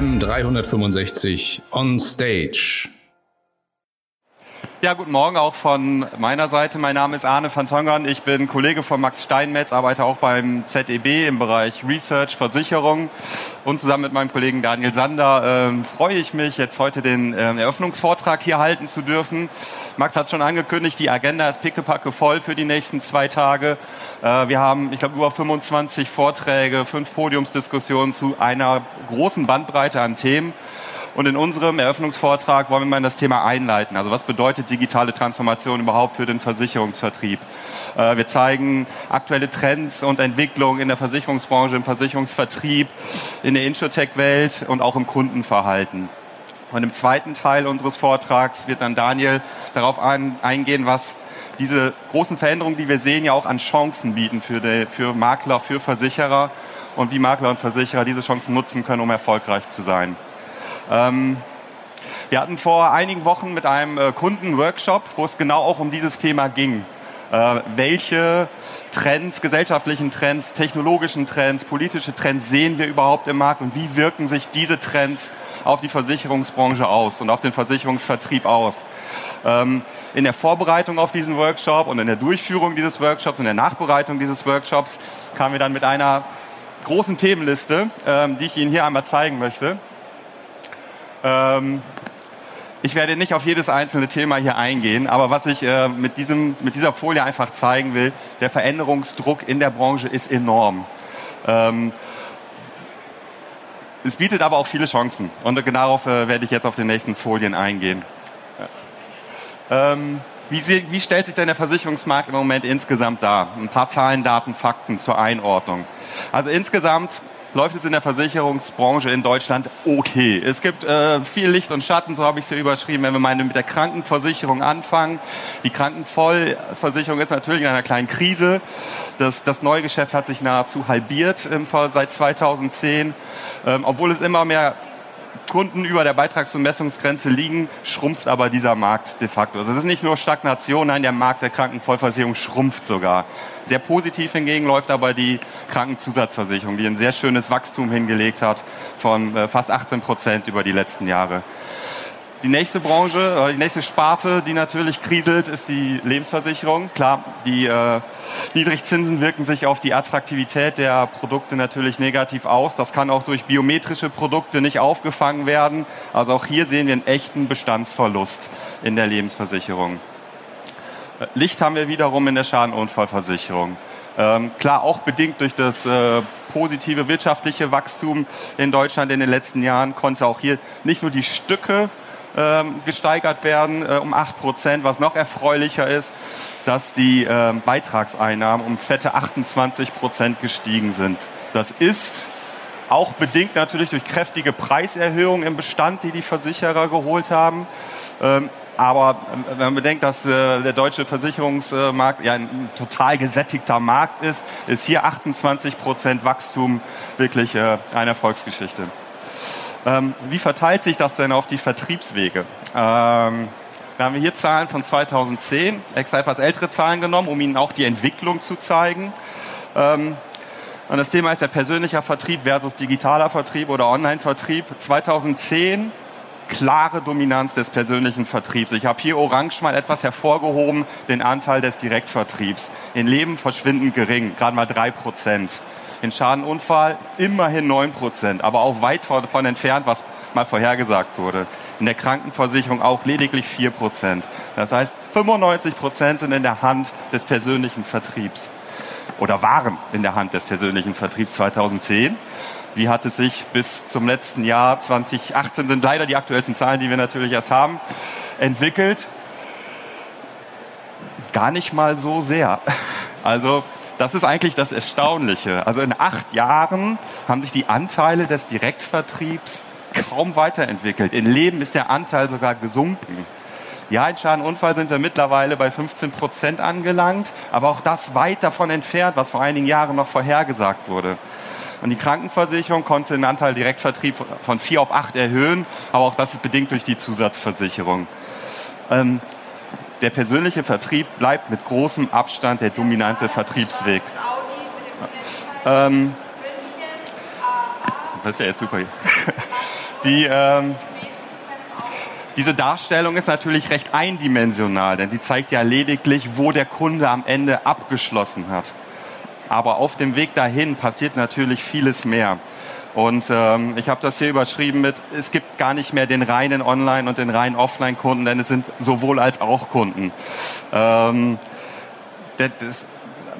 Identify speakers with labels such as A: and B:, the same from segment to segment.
A: AM 365 on Stage.
B: Ja, guten Morgen auch von meiner Seite. Mein Name ist Arne van Tongern. Ich bin Kollege von Max Steinmetz, arbeite auch beim ZEB im Bereich Research, Versicherung. Und zusammen mit meinem Kollegen Daniel Sander äh, freue ich mich, jetzt heute den äh, Eröffnungsvortrag hier halten zu dürfen. Max hat schon angekündigt, die Agenda ist pickepacke voll für die nächsten zwei Tage. Äh, wir haben, ich glaube, über 25 Vorträge, fünf Podiumsdiskussionen zu einer großen Bandbreite an Themen. Und in unserem Eröffnungsvortrag wollen wir mal in das Thema einleiten. Also was bedeutet digitale Transformation überhaupt für den Versicherungsvertrieb? Äh, wir zeigen aktuelle Trends und Entwicklungen in der Versicherungsbranche, im Versicherungsvertrieb, in der Insurtech-Welt und auch im Kundenverhalten. Und im zweiten Teil unseres Vortrags wird dann Daniel darauf eingehen, was diese großen Veränderungen, die wir sehen, ja auch an Chancen bieten für, die, für Makler, für Versicherer und wie Makler und Versicherer diese Chancen nutzen können, um erfolgreich zu sein. Ähm, wir hatten vor einigen Wochen mit einem äh, Kunden Workshop, wo es genau auch um dieses Thema ging. Äh, welche Trends, gesellschaftlichen Trends, technologischen Trends, politische Trends sehen wir überhaupt im Markt und wie wirken sich diese Trends auf die Versicherungsbranche aus und auf den Versicherungsvertrieb aus? Ähm, in der Vorbereitung auf diesen Workshop und in der Durchführung dieses Workshops und der Nachbereitung dieses Workshops kamen wir dann mit einer großen Themenliste, ähm, die ich Ihnen hier einmal zeigen möchte. Ähm, ich werde nicht auf jedes einzelne Thema hier eingehen, aber was ich äh, mit, diesem, mit dieser Folie einfach zeigen will, der Veränderungsdruck in der Branche ist enorm. Ähm, es bietet aber auch viele Chancen und darauf äh, werde ich jetzt auf den nächsten Folien eingehen. Ähm, wie, wie, stellt sich denn der Versicherungsmarkt im Moment insgesamt dar? Ein paar Zahlen, Daten, Fakten zur Einordnung. Also insgesamt läuft es in der Versicherungsbranche in Deutschland okay. Es gibt äh, viel Licht und Schatten, so habe ich es hier überschrieben, wenn wir mal mit der Krankenversicherung anfangen. Die Krankenvollversicherung ist natürlich in einer kleinen Krise. Das, das Neugeschäft hat sich nahezu halbiert im Fall seit 2010, ähm, obwohl es immer mehr Kunden über der Beitragsbemessungsgrenze liegen, schrumpft aber dieser Markt de facto. Also es ist nicht nur Stagnation, nein, der Markt der Krankenvollversicherung schrumpft sogar. Sehr positiv hingegen läuft aber die Krankenzusatzversicherung, die ein sehr schönes Wachstum hingelegt hat von äh, fast 18 Prozent über die letzten Jahre. Die nächste Branche, oder die nächste Sparte, die natürlich kriselt, ist die Lebensversicherung. Klar, die äh, Niedrigzinsen wirken sich auf die Attraktivität der Produkte natürlich negativ aus. Das kann auch durch biometrische Produkte nicht aufgefangen werden. Also auch hier sehen wir einen echten Bestandsverlust in der Lebensversicherung. Äh, Licht haben wir wiederum in der Schadenunfallversicherung. Ähm, klar, auch bedingt durch das äh, positive wirtschaftliche Wachstum in Deutschland in den letzten Jahren konnte auch hier nicht nur die Stücke gesteigert werden äh, um 8 Prozent. Was noch erfreulicher ist, dass die äh, Beitragseinnahmen um fette 28 Prozent gestiegen sind. Das ist auch bedingt natürlich durch kräftige Preiserhöhungen im Bestand, die die Versicherer geholt haben. Ähm, aber ähm, wenn man bedenkt, dass äh, der deutsche Versicherungsmarkt ja ein total gesättigter Markt ist, ist hier 28 Prozent Wachstum wirklich äh, eine Erfolgsgeschichte. Ähm, wie verteilt sich das denn auf die Vertriebswege? Ähm, da haben wir hier Zahlen von 2010, extra etwas ältere Zahlen genommen, um Ihnen auch die Entwicklung zu zeigen. Ähm, und das Thema ist der persönliche Vertrieb versus digitaler Vertrieb oder Online-Vertrieb. 2010 klare Dominanz des persönlichen Vertriebs. Ich habe hier orange mal etwas hervorgehoben, den Anteil des Direktvertriebs. In Leben verschwindend gering, gerade mal drei Prozent in Schadenunfall immerhin 9 Prozent, aber auch weit davon entfernt, was mal vorhergesagt wurde. In der Krankenversicherung auch lediglich 4 Prozent. Das heißt, 95 Prozent sind in der Hand des persönlichen Vertriebs oder waren in der Hand des persönlichen Vertriebs 2010. Wie hat es sich bis zum letzten Jahr 2018 sind leider die aktuellsten Zahlen, die wir natürlich erst haben, entwickelt? Gar nicht mal so sehr. Also das ist eigentlich das Erstaunliche. Also in acht Jahren haben sich die Anteile des Direktvertriebs kaum weiterentwickelt. In Leben ist der Anteil sogar gesunken. Ja, in Schadenunfall sind wir mittlerweile bei 15 Prozent angelangt, aber auch das weit davon entfernt, was vor einigen Jahren noch vorhergesagt wurde. Und die Krankenversicherung konnte den Anteil Direktvertrieb von vier auf acht erhöhen, aber auch das ist bedingt durch die Zusatzversicherung. Ähm, der persönliche Vertrieb bleibt mit großem Abstand der dominante Vertriebsweg. Ähm, das ist ja jetzt super. Die, ähm, diese Darstellung ist natürlich recht eindimensional, denn sie zeigt ja lediglich, wo der Kunde am Ende abgeschlossen hat. Aber auf dem Weg dahin passiert natürlich vieles mehr. Und ähm, ich habe das hier überschrieben mit, es gibt gar nicht mehr den reinen Online- und den reinen Offline-Kunden, denn es sind sowohl als auch Kunden. Ähm, das,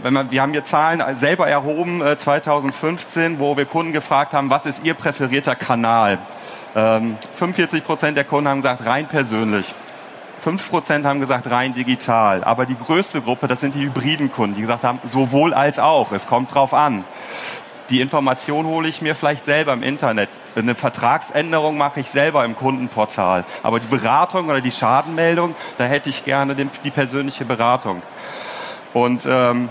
B: wenn man, wir haben hier Zahlen selber erhoben, äh, 2015, wo wir Kunden gefragt haben, was ist ihr präferierter Kanal? Ähm, 45 Prozent der Kunden haben gesagt, rein persönlich. 5 Prozent haben gesagt, rein digital. Aber die größte Gruppe, das sind die hybriden Kunden, die gesagt haben, sowohl als auch. Es kommt drauf an. Die Information hole ich mir vielleicht selber im Internet. Eine Vertragsänderung mache ich selber im Kundenportal. Aber die Beratung oder die Schadenmeldung, da hätte ich gerne den, die persönliche Beratung. Und ähm,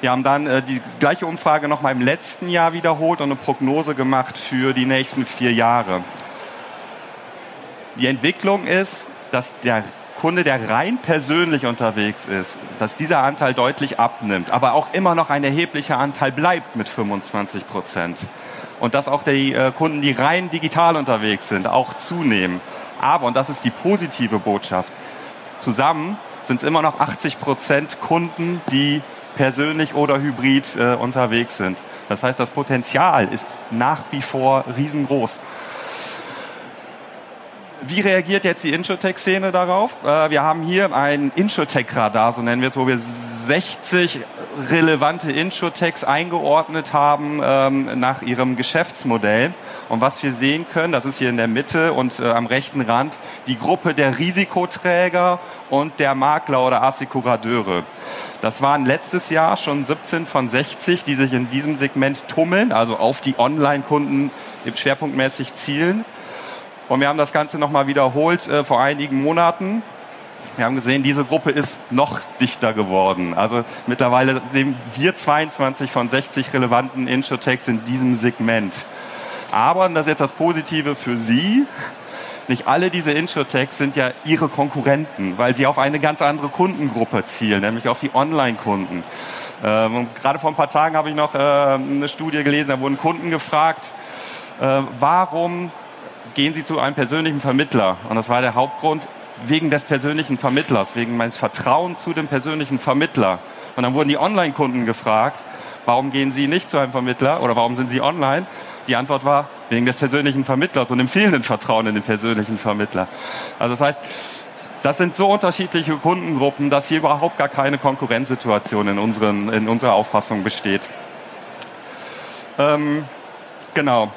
B: wir haben dann äh, die gleiche Umfrage noch mal im letzten Jahr wiederholt und eine Prognose gemacht für die nächsten vier Jahre. Die Entwicklung ist, dass der Kunde, der rein persönlich unterwegs ist, dass dieser Anteil deutlich abnimmt, aber auch immer noch ein erheblicher Anteil bleibt mit 25 Prozent. Und dass auch die äh, Kunden, die rein digital unterwegs sind, auch zunehmen. Aber, und das ist die positive Botschaft, zusammen sind es immer noch 80 Prozent Kunden, die persönlich oder hybrid äh, unterwegs sind. Das heißt, das Potenzial ist nach wie vor riesengroß. Wie reagiert jetzt die Insurtech-Szene darauf? Äh, wir haben hier ein Insurtech-Radar, so nennen wir es, wo wir 60 relevante Insurtechs eingeordnet haben ähm, nach ihrem Geschäftsmodell. Und was wir sehen können, das ist hier in der Mitte und äh, am rechten Rand, die Gruppe der Risikoträger und der Makler oder Assekurateure. Das waren letztes Jahr schon 17 von 60, die sich in diesem Segment tummeln, also auf die Online-Kunden schwerpunktmäßig zielen. Und wir haben das Ganze nochmal wiederholt äh, vor einigen Monaten. Wir haben gesehen, diese Gruppe ist noch dichter geworden. Also mittlerweile sehen wir 22 von 60 relevanten Insurtechs in diesem Segment. Aber, und das ist jetzt das Positive für Sie, nicht alle diese Insurtechs sind ja ihre Konkurrenten, weil sie auf eine ganz andere Kundengruppe zielen, nämlich auf die Online-Kunden. Ähm, gerade vor ein paar Tagen habe ich noch äh, eine Studie gelesen, da wurden Kunden gefragt, äh, warum gehen sie zu einem persönlichen Vermittler? Und das war der Hauptgrund, wegen des persönlichen Vermittlers, wegen meines Vertrauens zu dem persönlichen Vermittler. Und dann wurden die Online-Kunden gefragt, warum gehen sie nicht zu einem Vermittler oder warum sind sie online? Die Antwort war, wegen des persönlichen Vermittlers und dem fehlenden Vertrauen in den persönlichen Vermittler. Also das heißt, das sind so unterschiedliche Kundengruppen, dass hier überhaupt gar keine Konkurrenzsituation in, unseren, in unserer Auffassung besteht. Ähm, genau.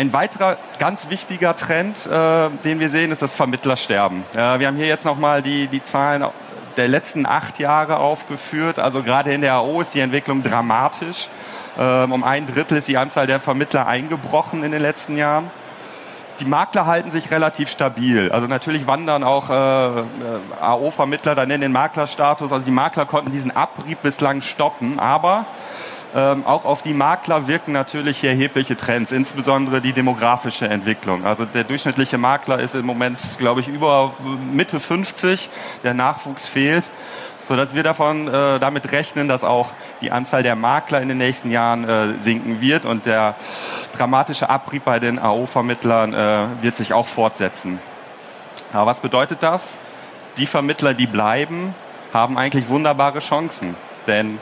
B: Ein weiterer ganz wichtiger Trend, äh, den wir sehen, ist das Vermittlersterben. Äh, wir haben hier jetzt nochmal die, die Zahlen der letzten acht Jahre aufgeführt. Also gerade in der AO ist die Entwicklung dramatisch. Ähm, um ein Drittel ist die Anzahl der Vermittler eingebrochen in den letzten Jahren. Die Makler halten sich relativ stabil. Also natürlich wandern auch äh, äh AO-Vermittler dann in den Maklerstatus. Also die Makler konnten diesen Abrieb bislang stoppen, aber ähm, auch auf die Makler wirken natürlich erhebliche Trends, insbesondere die demografische Entwicklung. Also der durchschnittliche Makler ist im Moment, glaube ich, über Mitte 50. Der Nachwuchs fehlt sodass wir davon äh, damit rechnen, dass auch die Anzahl der Makler in den nächsten Jahren äh, sinken wird und der dramatische Abrieb bei den AO-Vermittlern äh, wird sich auch fortsetzen. Aber was bedeutet das? Die Vermittler, die bleiben, haben eigentlich wunderbare Chancen, denn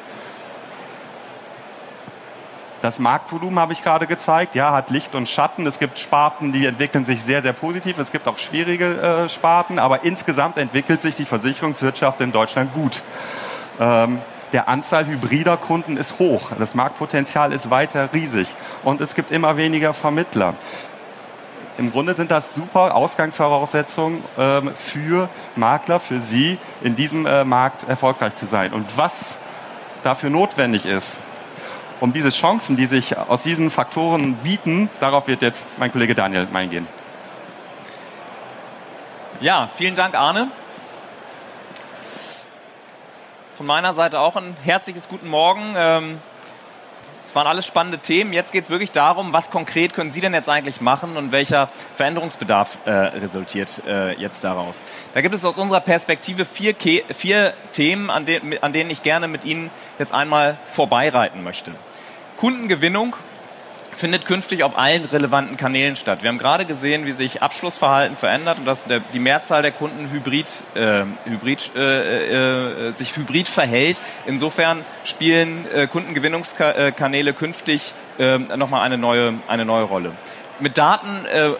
B: das Marktvolumen habe ich gerade gezeigt, ja, hat Licht und Schatten. Es gibt Sparten, die entwickeln sich sehr, sehr positiv. Es gibt auch schwierige äh, Sparten, aber insgesamt entwickelt sich die Versicherungswirtschaft in Deutschland gut. Ähm, der Anzahl hybrider Kunden ist hoch. Das Marktpotenzial ist weiter riesig. Und es gibt immer weniger Vermittler. Im Grunde sind das super Ausgangsvoraussetzungen ähm, für Makler, für Sie, in diesem äh, Markt erfolgreich zu sein. Und was dafür notwendig ist, um diese Chancen, die sich aus diesen Faktoren bieten, darauf wird jetzt mein Kollege Daniel eingehen.
C: Ja, vielen Dank, Arne. Von meiner Seite auch ein herzliches Guten Morgen. Ähm, es waren alles spannende Themen. Jetzt geht es wirklich darum, was konkret können Sie denn jetzt eigentlich machen und welcher Veränderungsbedarf äh, resultiert äh, jetzt daraus. Da gibt es aus unserer Perspektive vier, vier Themen, an, de an denen ich gerne mit Ihnen jetzt einmal vorbeireiten möchte. Kundengewinnung findet künftig auf allen relevanten Kanälen statt. Wir haben gerade gesehen, wie sich Abschlussverhalten verändert und dass der, die Mehrzahl der Kunden hybrid, äh, hybrid, äh, äh, sich hybrid verhält. Insofern spielen äh, Kundengewinnungskanäle künftig äh, nochmal eine neue, eine neue Rolle mit Daten äh,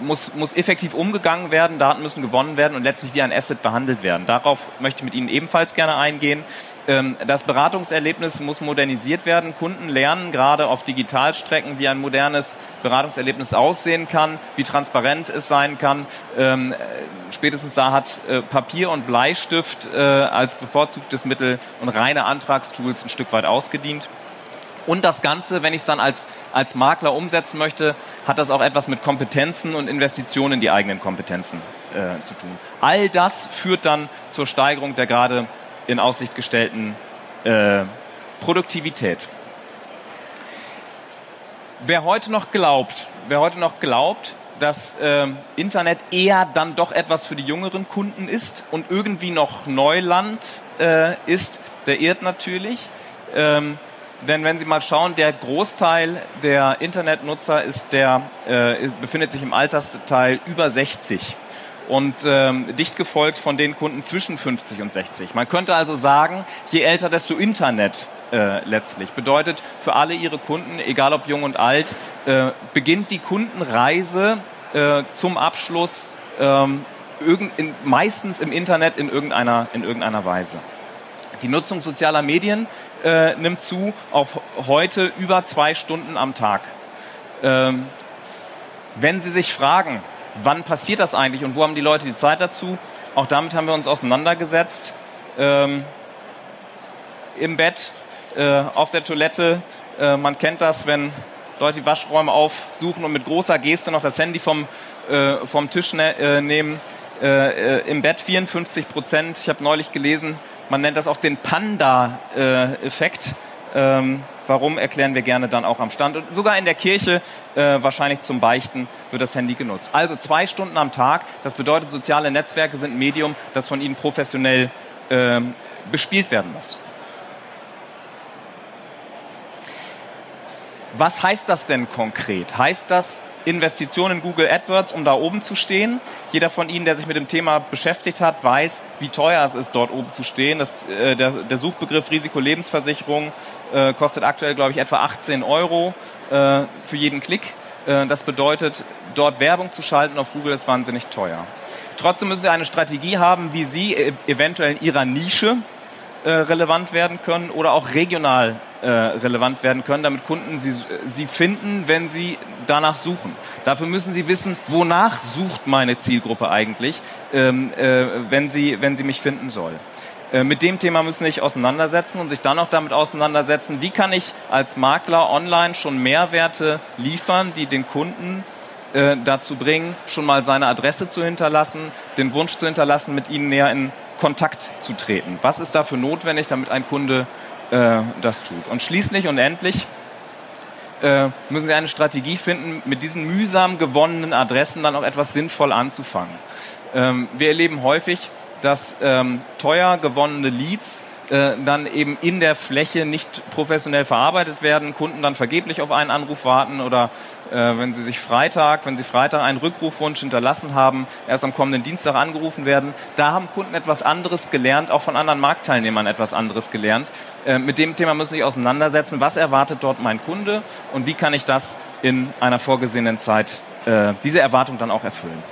C: muss, muss effektiv umgegangen werden, Daten müssen gewonnen werden und letztlich wie ein Asset behandelt werden. Darauf möchte ich mit Ihnen ebenfalls gerne eingehen. Ähm, das Beratungserlebnis muss modernisiert werden. Kunden lernen gerade auf Digitalstrecken, wie ein modernes Beratungserlebnis aussehen kann, wie transparent es sein kann. Ähm, spätestens da hat äh, Papier und Bleistift äh, als bevorzugtes Mittel und reine Antragstools ein Stück weit ausgedient. Und das Ganze, wenn ich es dann als, als Makler umsetzen möchte, hat das auch etwas mit Kompetenzen und Investitionen in die eigenen Kompetenzen äh, zu tun. All das führt dann zur Steigerung der gerade in Aussicht gestellten äh, Produktivität. Wer heute noch glaubt, wer heute noch glaubt, dass äh, Internet eher dann doch etwas für die jüngeren Kunden ist und irgendwie noch Neuland äh, ist, der irrt natürlich. Ähm, denn wenn Sie mal schauen, der Großteil der Internetnutzer ist der, äh, befindet sich im Altersteil über 60 und ähm, dicht gefolgt von den Kunden zwischen 50 und 60. Man könnte also sagen, je älter, desto Internet äh, letztlich. Bedeutet für alle Ihre Kunden, egal ob jung und alt, äh, beginnt die Kundenreise äh, zum Abschluss ähm, irgend, in, meistens im Internet in irgendeiner, in irgendeiner Weise. Die Nutzung sozialer Medien äh, nimmt zu auf heute über zwei Stunden am Tag. Ähm, wenn Sie sich fragen, wann passiert das eigentlich und wo haben die Leute die Zeit dazu, auch damit haben wir uns auseinandergesetzt. Ähm, Im Bett, äh, auf der Toilette, äh, man kennt das, wenn Leute die Waschräume aufsuchen und mit großer Geste noch das Handy vom, äh, vom Tisch ne äh, nehmen. Äh, Im Bett 54 Prozent. Ich habe neulich gelesen, man nennt das auch den Panda-Effekt. Ähm, warum erklären wir gerne dann auch am Stand. Und sogar in der Kirche, äh, wahrscheinlich zum Beichten, wird das Handy genutzt. Also zwei Stunden am Tag. Das bedeutet, soziale Netzwerke sind ein Medium, das von Ihnen professionell äh, bespielt werden muss. Was heißt das denn konkret? Heißt das, Investitionen in Google AdWords, um da oben zu stehen. Jeder von Ihnen, der sich mit dem Thema beschäftigt hat, weiß, wie teuer es ist, dort oben zu stehen. Das, äh, der, der, Suchbegriff Risikolebensversicherung äh, kostet aktuell, glaube ich, etwa 18 Euro äh, für jeden Klick. Äh, das bedeutet, dort Werbung zu schalten auf Google ist wahnsinnig teuer. Trotzdem müssen Sie eine Strategie haben, wie Sie e-, eventuell in Ihrer Nische äh, relevant werden können oder auch regional äh, relevant werden können, damit Kunden sie, sie finden, wenn sie danach suchen. Dafür müssen sie wissen, wonach sucht meine Zielgruppe eigentlich, ähm, äh, wenn, sie, wenn sie mich finden soll. Äh, mit dem Thema müssen sich auseinandersetzen und sich dann auch damit auseinandersetzen, wie kann ich als Makler online schon Mehrwerte liefern, die den Kunden äh, dazu bringen, schon mal seine Adresse zu hinterlassen, den Wunsch zu hinterlassen, mit ihnen näher in Kontakt zu treten. Was ist dafür notwendig, damit ein Kunde äh, das tut? Und schließlich und endlich äh, müssen Sie eine Strategie finden, mit diesen mühsam gewonnenen Adressen dann auch etwas sinnvoll anzufangen. Ähm, wir erleben häufig, dass ähm, teuer gewonnene Leads äh, dann eben in der Fläche nicht professionell verarbeitet werden, Kunden dann vergeblich auf einen Anruf warten oder wenn sie sich Freitag, wenn sie Freitag einen Rückrufwunsch hinterlassen haben, erst am kommenden Dienstag angerufen werden. Da haben Kunden etwas anderes gelernt, auch von anderen Marktteilnehmern etwas anderes gelernt. Äh, mit dem Thema müssen Sie sich auseinandersetzen. Was erwartet dort mein Kunde und wie kann ich das in einer vorgesehenen Zeit, äh, diese Erwartung dann auch erfüllen?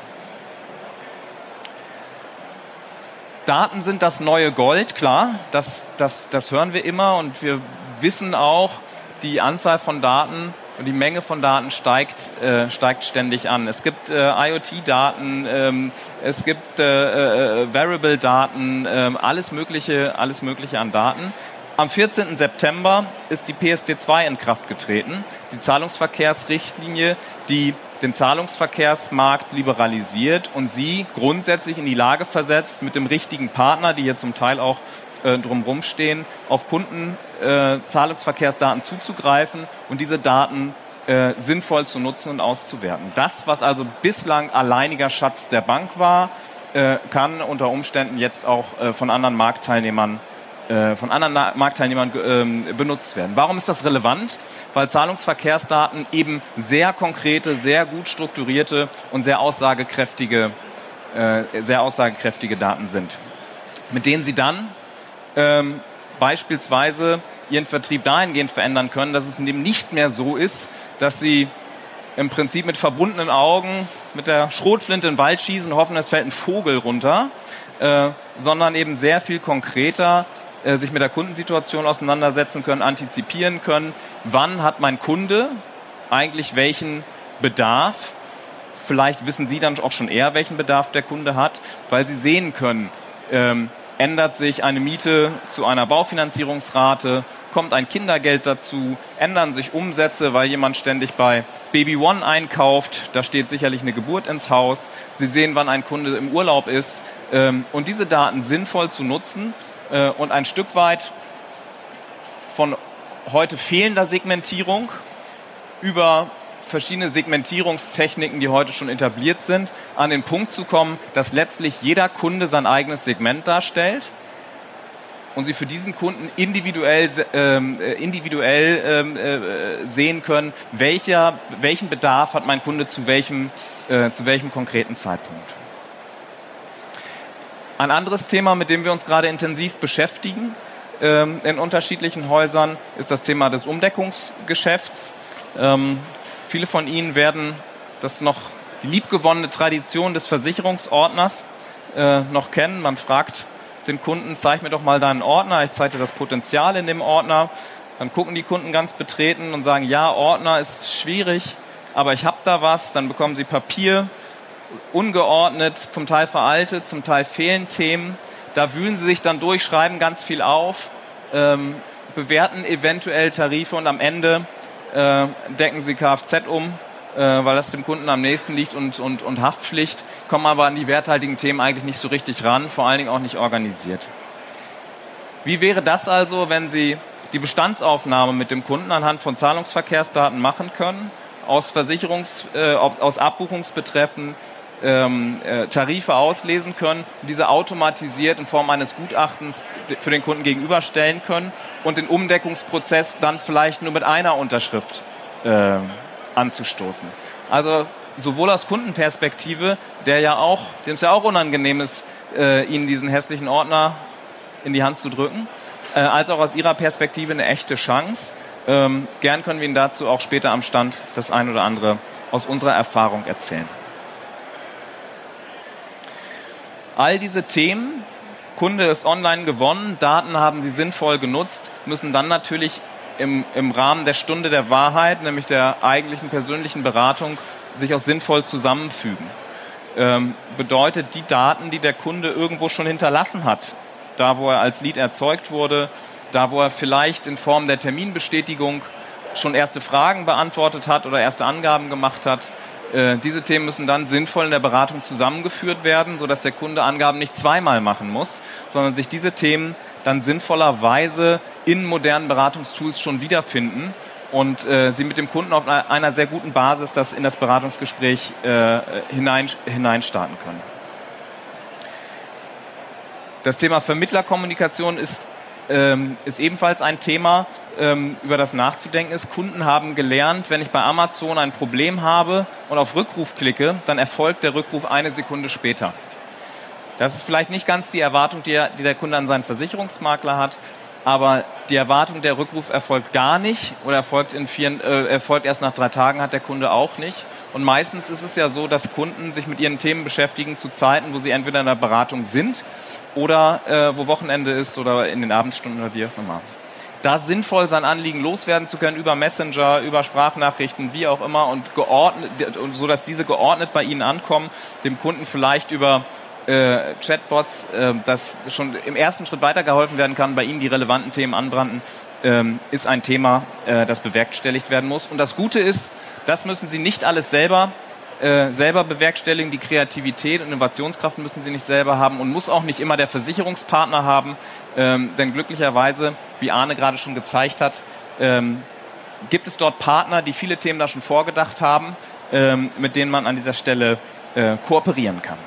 C: Daten sind das neue Gold, klar, das, das, das hören wir immer und wir wissen auch, die Anzahl von Daten und die Menge von Daten steigt, äh, steigt ständig an. Es gibt äh, IoT-Daten, ähm, es gibt äh, äh Variable-Daten, äh, alles Mögliche, alles Mögliche an Daten. Am 14. September ist die PSD2 in Kraft getreten, die Zahlungsverkehrsrichtlinie, die den Zahlungsverkehrsmarkt liberalisiert und sie grundsätzlich in die Lage versetzt, mit dem richtigen Partner, die hier zum Teil auch äh, drumherum stehen, auf Kunden äh, Zahlungsverkehrsdaten zuzugreifen und diese Daten äh, sinnvoll zu nutzen und auszuwerten. Das, was also bislang alleiniger Schatz der Bank war, äh, kann unter Umständen jetzt auch äh, von anderen Marktteilnehmern von anderen Marktteilnehmern ähm, benutzt werden. Warum ist das relevant? Weil Zahlungsverkehrsdaten eben sehr konkrete, sehr gut strukturierte und sehr aussagekräftige, äh, sehr aussagekräftige Daten sind, mit denen Sie dann ähm, beispielsweise Ihren Vertrieb dahingehend verändern können, dass es eben nicht mehr so ist, dass Sie im Prinzip mit verbundenen Augen mit der Schrotflinte in den Wald schießen und hoffen, es fällt ein Vogel runter, äh, sondern eben sehr viel konkreter äh, sich mit der Kundensituation auseinandersetzen können, antizipieren können, wann hat mein Kunde eigentlich welchen Bedarf. Vielleicht wissen Sie dann auch schon eher, welchen Bedarf der Kunde hat, weil Sie sehen können, ähm, ändert sich eine Miete zu einer Baufinanzierungsrate, kommt ein Kindergeld dazu, ändern sich Umsätze, weil jemand ständig bei Baby One einkauft, da steht sicherlich eine Geburt ins Haus. Sie sehen, wann ein Kunde im Urlaub ist. Ähm, und diese Daten sinnvoll zu nutzen äh, und ein Stück weit von heute fehlender Segmentierung über verschiedene Segmentierungstechniken, die heute schon etabliert sind, an den Punkt zu kommen, dass letztlich jeder Kunde sein eigenes Segment darstellt und sie für diesen Kunden individuell, ähm, äh, individuell ähm, äh, sehen können, welcher, welchen Bedarf hat mein Kunde zu welchem, äh, zu welchem konkreten Zeitpunkt. Ein anderes Thema, mit dem wir uns gerade intensiv beschäftigen ähm, in unterschiedlichen Häusern, ist das Thema des Umdeckungsgeschäfts. Ähm, viele von Ihnen werden das noch die liebgewonnene Tradition des Versicherungsordners äh, noch kennen. Man fragt den Kunden, zeig mir doch mal deinen Ordner, ich zeige dir das Potenzial in dem Ordner. Dann gucken die Kunden ganz betreten und sagen, ja, Ordner ist schwierig, aber ich habe da was. Dann bekommen sie Papier, ungeordnet, zum Teil veraltet, zum Teil fehlen Themen. Da wühlen sie sich dann durch, schreiben ganz viel auf, ähm, bewerten eventuell Tarife und am Ende äh, decken sie Kfz um, äh, weil das dem Kunden am nächsten liegt und, und, und Haftpflicht, kommen aber an die werthaltigen Themen eigentlich nicht so richtig ran, vor allen Dingen auch nicht organisiert. Wie wäre das also, wenn Sie die Bestandsaufnahme mit dem Kunden anhand von Zahlungsverkehrsdaten machen können, aus Versicherungs-, äh, aus Abbuchungsbetreffen, ähm, äh, Tarife auslesen können und diese automatisiert in Form eines Gutachtens für den Kunden gegenüberstellen können und den Umdeckungsprozess dann vielleicht nur mit einer Unterschrift äh, anzustoßen. Also sowohl aus Kundenperspektive, der ja auch, dem es ja auch unangenehm ist, äh, Ihnen diesen hässlichen Ordner in die Hand zu drücken, äh, als auch aus Ihrer Perspektive eine echte Chance. Ähm, gern können wir Ihnen dazu auch später am Stand das ein oder andere aus unserer Erfahrung erzählen. All diese Themen, Kunde ist online gewonnen, Daten haben Sie sinnvoll genutzt, müssen dann natürlich im, im Rahmen der Stunde der Wahrheit, nämlich der eigentlichen persönlichen Beratung, sich auch sinnvoll zusammenfügen. Ähm, bedeutet, die Daten, die der Kunde irgendwo schon hinterlassen hat, da wo er als Lead erzeugt wurde, da wo er vielleicht in Form der Terminbestätigung schon erste Fragen beantwortet hat oder erste Angaben gemacht hat, äh, diese Themen müssen dann sinnvoll in der Beratung zusammengeführt werden, sodass der Kunde Angaben nicht zweimal machen muss, sondern sich diese Themen dann sinnvollerweise in modernen Beratungstools schon wiederfinden und äh, sie mit dem Kunden auf einer sehr guten Basis das in das Beratungsgespräch äh, hinein, hineinstarten können. Das Thema Vermittlerkommunikation ist ähm, ist ebenfalls ein Thema, ähm, über das nachzudenken ist. Kunden haben gelernt, wenn ich bei Amazon ein Problem habe und auf Rückruf klicke, dann erfolgt der Rückruf eine Sekunde später. Das ist vielleicht nicht ganz die Erwartung, die, er, die der Kunde an seinen Versicherungsmakler hat, aber die Erwartung, der Rückruf erfolgt gar nicht oder erfolgt, in vier, äh, erfolgt erst nach drei Tagen, hat der Kunde auch nicht. Und meistens ist es ja so, dass Kunden sich mit ihren Themen beschäftigen zu Zeiten, wo sie entweder in der Beratung sind oder äh, wo Wochenende ist oder in den Abendstunden oder wie auch immer. Da sinnvoll sein Anliegen loswerden zu können über Messenger, über Sprachnachrichten, wie auch immer und geordnet, so dass diese geordnet bei Ihnen ankommen, dem Kunden vielleicht über äh, Chatbots, äh, dass schon im ersten Schritt weitergeholfen werden kann, bei Ihnen die relevanten Themen anbranden, ähm, ist ein Thema, äh, das bewerkstelligt werden muss. Und das Gute ist, das müssen Sie nicht alles selber äh, selber bewerkstelligen. Die Kreativität und Innovationskraft müssen sie nicht selber haben und muss auch nicht immer der Versicherungspartner haben. Ähm, denn glücklicherweise, wie Arne gerade schon gezeigt hat, ähm, gibt es dort Partner, die viele Themen da schon vorgedacht haben, ähm, mit denen man an dieser Stelle äh, kooperieren kann.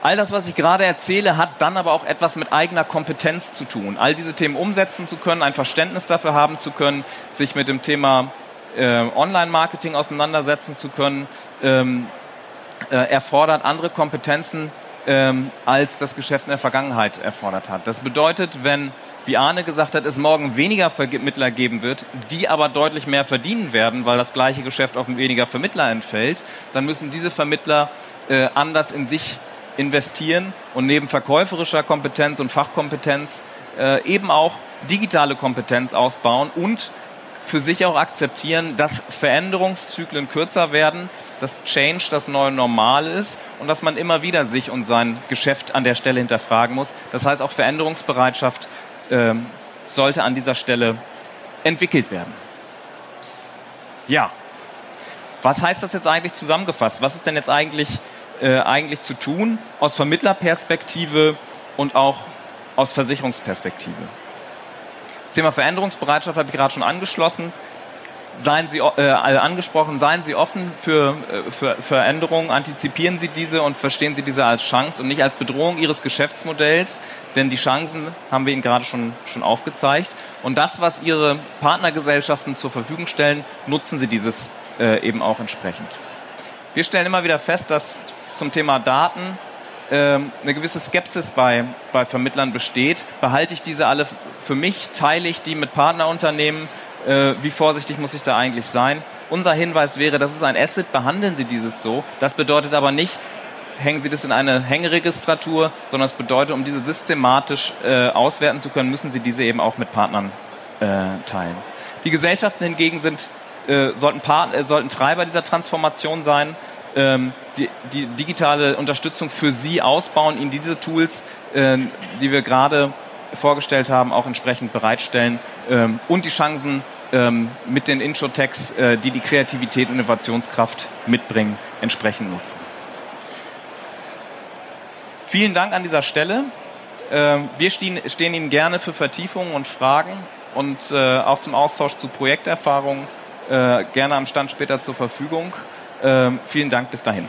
C: All das, was ich gerade erzähle, hat dann aber auch etwas mit eigener Kompetenz zu tun. All diese Themen umsetzen zu können, ein Verständnis dafür haben zu können, sich mit dem Thema äh, Online-Marketing auseinandersetzen zu können, ähm, äh, erfordert andere Kompetenzen, ähm, als das Geschäft in der Vergangenheit erfordert hat. Das bedeutet, wenn, wie Arne gesagt hat, es morgen weniger Vermittler geben wird, die aber deutlich mehr verdienen werden, weil das gleiche Geschäft auf weniger Vermittler entfällt, dann müssen diese Vermittler äh, anders in sich investieren und neben verkäuferischer Kompetenz und Fachkompetenz äh, eben auch digitale Kompetenz ausbauen und für sich auch akzeptieren, dass Veränderungszyklen kürzer werden, dass Change das neue Normal ist und dass man immer wieder sich und sein Geschäft an der Stelle hinterfragen muss. Das heißt, auch Veränderungsbereitschaft äh, sollte an dieser Stelle entwickelt werden. Ja, was heißt das jetzt eigentlich zusammengefasst? Was ist denn jetzt eigentlich äh, eigentlich zu tun aus Vermittlerperspektive und auch aus Versicherungsperspektive. Das Thema Veränderungsbereitschaft habe ich gerade schon angeschlossen. Seien Sie äh, angesprochen, seien Sie offen für, äh, für Veränderungen, antizipieren Sie diese und verstehen Sie diese als Chance und nicht als Bedrohung Ihres Geschäftsmodells, denn die Chancen haben wir Ihnen gerade schon, schon aufgezeigt. Und das, was Ihre Partnergesellschaften zur Verfügung stellen, nutzen Sie dieses äh, eben auch entsprechend. Wir stellen immer wieder fest, dass zum Thema Daten ähm, eine gewisse Skepsis bei, bei Vermittlern besteht. Behalte ich diese alle für mich? Teile ich die mit Partnerunternehmen? Äh, wie vorsichtig muss ich da eigentlich sein? Unser Hinweis wäre, das ist ein Asset, behandeln Sie dieses so. Das bedeutet aber nicht, hängen Sie das in eine Hängeregistratur, sondern es bedeutet, um diese systematisch äh, auswerten zu können, müssen Sie diese eben auch mit Partnern äh, teilen. Die Gesellschaften hingegen sind, äh, sollten, Part äh, sollten Treiber dieser Transformation sein ähm, die, die, digitale Unterstützung für Sie ausbauen, Ihnen diese Tools, äh, die wir gerade vorgestellt haben, auch entsprechend bereitstellen ähm, und die Chancen ähm, mit den Introtechs, äh, die die Kreativität und Innovationskraft mitbringen, entsprechend nutzen. Vielen Dank an dieser Stelle. Äh, wir stehen, stehen, Ihnen gerne für Vertiefungen und Fragen und äh, auch zum Austausch zu Projekterfahrungen äh, gerne am Stand später zur Verfügung. Ähm, vielen Dank bis dahin.